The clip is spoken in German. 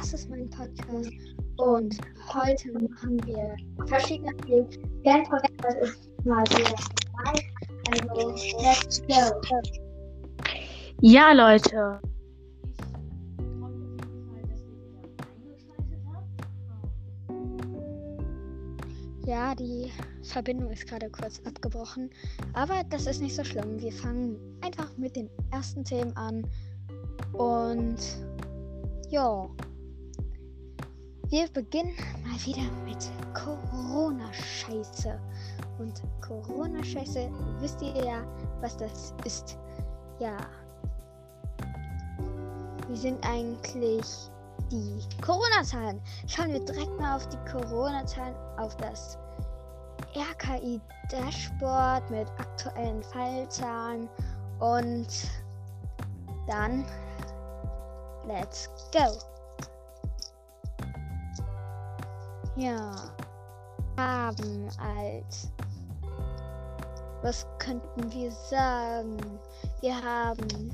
Podcast und heute machen wir verschiedene Themen. Der Podcast ist mal wieder dabei. Also, let's go. Ja, Leute. Ja, die Verbindung ist gerade kurz abgebrochen, aber das ist nicht so schlimm. Wir fangen einfach mit den ersten Themen an und ja. Wir beginnen mal wieder mit Corona-Scheiße. Und Corona-Scheiße, wisst ihr ja, was das ist. Ja. Wie sind eigentlich die Corona-Zahlen? Schauen wir direkt mal auf die Corona-Zahlen, auf das RKI-Dashboard mit aktuellen Fallzahlen und dann let's go. Ja, haben als was könnten wir sagen? Wir haben